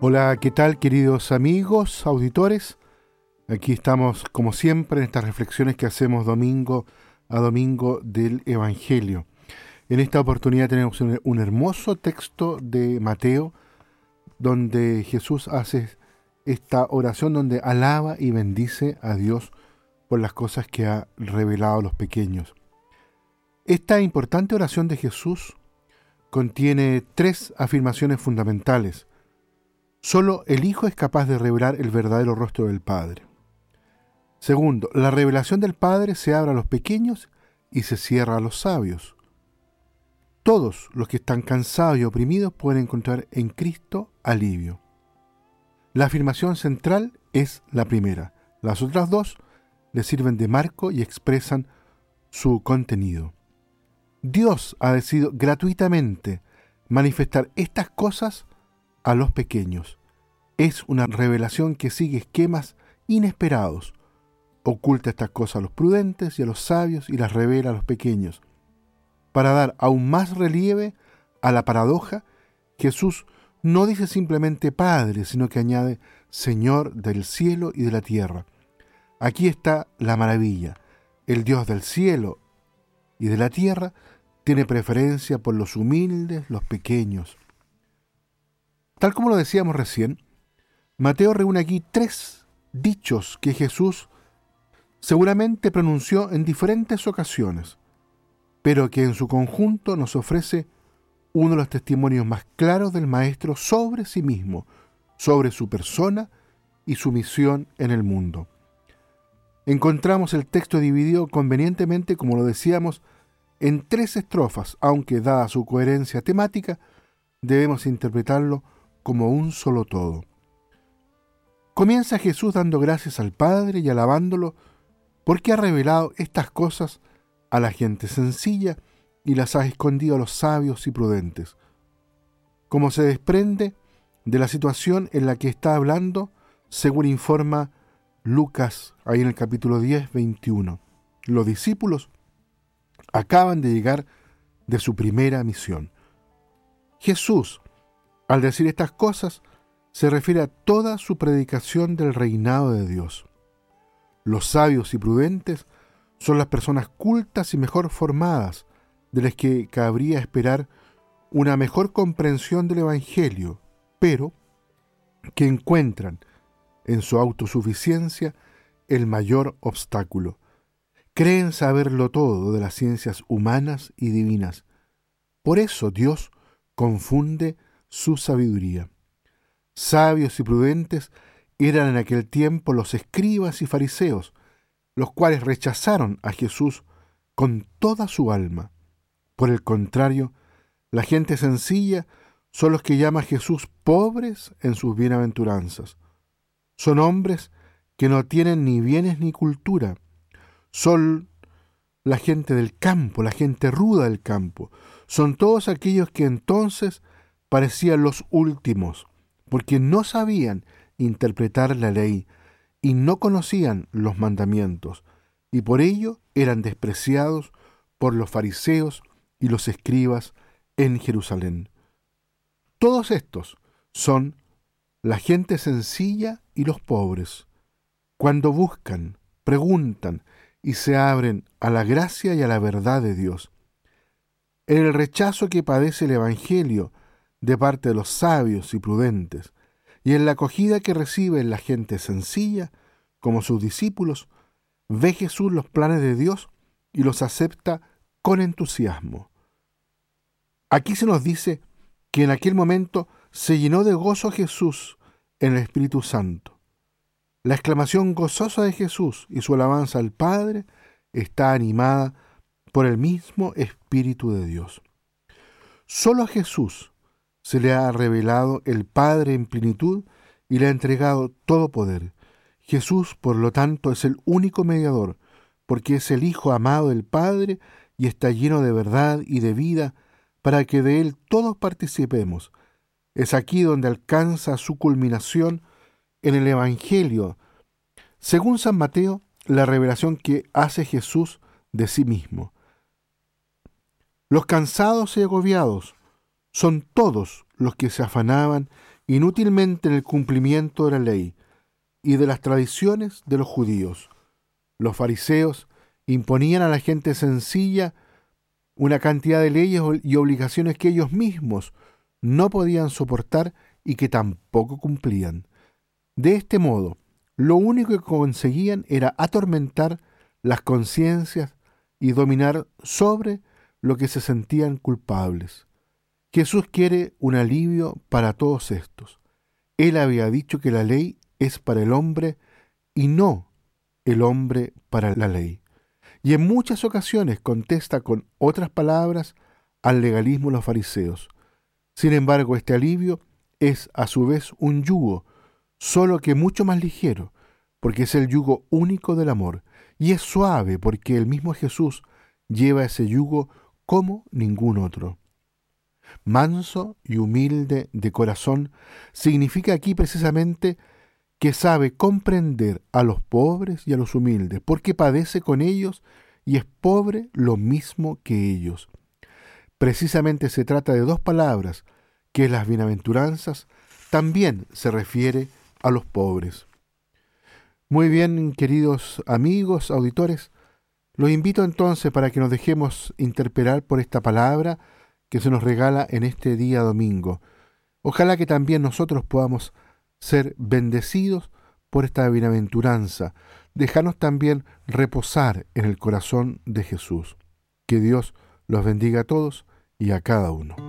Hola, ¿qué tal queridos amigos, auditores? Aquí estamos como siempre en estas reflexiones que hacemos domingo a domingo del Evangelio. En esta oportunidad tenemos un, hermoso texto de Mateo donde Jesús hace esta oración donde alaba y bendice a Dios por las cosas que ha revelado a los pequeños. Esta importante oración de Jesús contiene tres afirmaciones fundamentales Solo el Hijo es capaz de revelar el verdadero rostro del Padre. Segundo, la revelación del Padre se abre a los pequeños y se cierra a los sabios. Todos los que están cansados y oprimidos pueden encontrar en Cristo alivio. La afirmación central es la primera. Las otras dos le sirven de marco y expresan su contenido. Dios ha decidido gratuitamente manifestar estas cosas a los pequeños. Es una revelación que sigue esquemas inesperados. Oculta estas cosas a los prudentes y a los sabios y las revela a los pequeños. Para dar aún más relieve a la paradoja, Jesús no dice simplemente Padre, sino que añade Señor del cielo y de la tierra. Aquí está la maravilla. El Dios del cielo y de la tierra tiene preferencia por los humildes, los pequeños. Tal como lo decíamos recién, Mateo reúne aquí tres dichos que Jesús seguramente pronunció en diferentes ocasiones, pero que en su conjunto nos ofrece uno de los testimonios más claros del Maestro sobre sí mismo, sobre su persona y su misión en el mundo. Encontramos el texto dividido convenientemente, como lo decíamos, en tres estrofas, aunque dada su coherencia temática, debemos interpretarlo como un solo todo. Comienza Jesús dando gracias al Padre y alabándolo porque ha revelado estas cosas a la gente sencilla y las ha escondido a los sabios y prudentes. Como se desprende de la situación en la que está hablando, según informa Lucas ahí en el capítulo 10, 21. Los discípulos acaban de llegar de su primera misión. Jesús al decir estas cosas, se refiere a toda su predicación del reinado de Dios. Los sabios y prudentes son las personas cultas y mejor formadas, de las que cabría esperar una mejor comprensión del Evangelio, pero que encuentran en su autosuficiencia el mayor obstáculo. Creen saberlo todo de las ciencias humanas y divinas. Por eso Dios confunde su sabiduría. Sabios y prudentes eran en aquel tiempo los escribas y fariseos, los cuales rechazaron a Jesús con toda su alma. Por el contrario, la gente sencilla son los que llama a Jesús pobres en sus bienaventuranzas. Son hombres que no tienen ni bienes ni cultura. Son la gente del campo, la gente ruda del campo. Son todos aquellos que entonces parecían los últimos, porque no sabían interpretar la ley y no conocían los mandamientos, y por ello eran despreciados por los fariseos y los escribas en Jerusalén. Todos estos son la gente sencilla y los pobres, cuando buscan, preguntan y se abren a la gracia y a la verdad de Dios. En el rechazo que padece el Evangelio de parte de los sabios y prudentes, y en la acogida que recibe la gente sencilla, como sus discípulos, ve Jesús los planes de Dios y los acepta con entusiasmo. Aquí se nos dice que en aquel momento se llenó de gozo Jesús en el Espíritu Santo. La exclamación gozosa de Jesús y su alabanza al Padre está animada por el mismo Espíritu de Dios. Solo Jesús se le ha revelado el Padre en plenitud y le ha entregado todo poder. Jesús, por lo tanto, es el único mediador, porque es el Hijo amado del Padre y está lleno de verdad y de vida, para que de él todos participemos. Es aquí donde alcanza su culminación en el Evangelio, según San Mateo, la revelación que hace Jesús de sí mismo. Los cansados y agobiados, son todos los que se afanaban inútilmente en el cumplimiento de la ley y de las tradiciones de los judíos. Los fariseos imponían a la gente sencilla una cantidad de leyes y obligaciones que ellos mismos no podían soportar y que tampoco cumplían. De este modo, lo único que conseguían era atormentar las conciencias y dominar sobre lo que se sentían culpables. Jesús quiere un alivio para todos estos. Él había dicho que la ley es para el hombre y no el hombre para la ley. Y en muchas ocasiones contesta con otras palabras al legalismo de los fariseos. Sin embargo, este alivio es a su vez un yugo, solo que mucho más ligero, porque es el yugo único del amor, y es suave porque el mismo Jesús lleva ese yugo como ningún otro. Manso y humilde de corazón significa aquí precisamente que sabe comprender a los pobres y a los humildes, porque padece con ellos y es pobre lo mismo que ellos. Precisamente se trata de dos palabras, que las bienaventuranzas también se refiere a los pobres. Muy bien, queridos amigos, auditores, los invito entonces para que nos dejemos interpelar por esta palabra que se nos regala en este día domingo. Ojalá que también nosotros podamos ser bendecidos por esta bienaventuranza, dejarnos también reposar en el corazón de Jesús. Que Dios los bendiga a todos y a cada uno.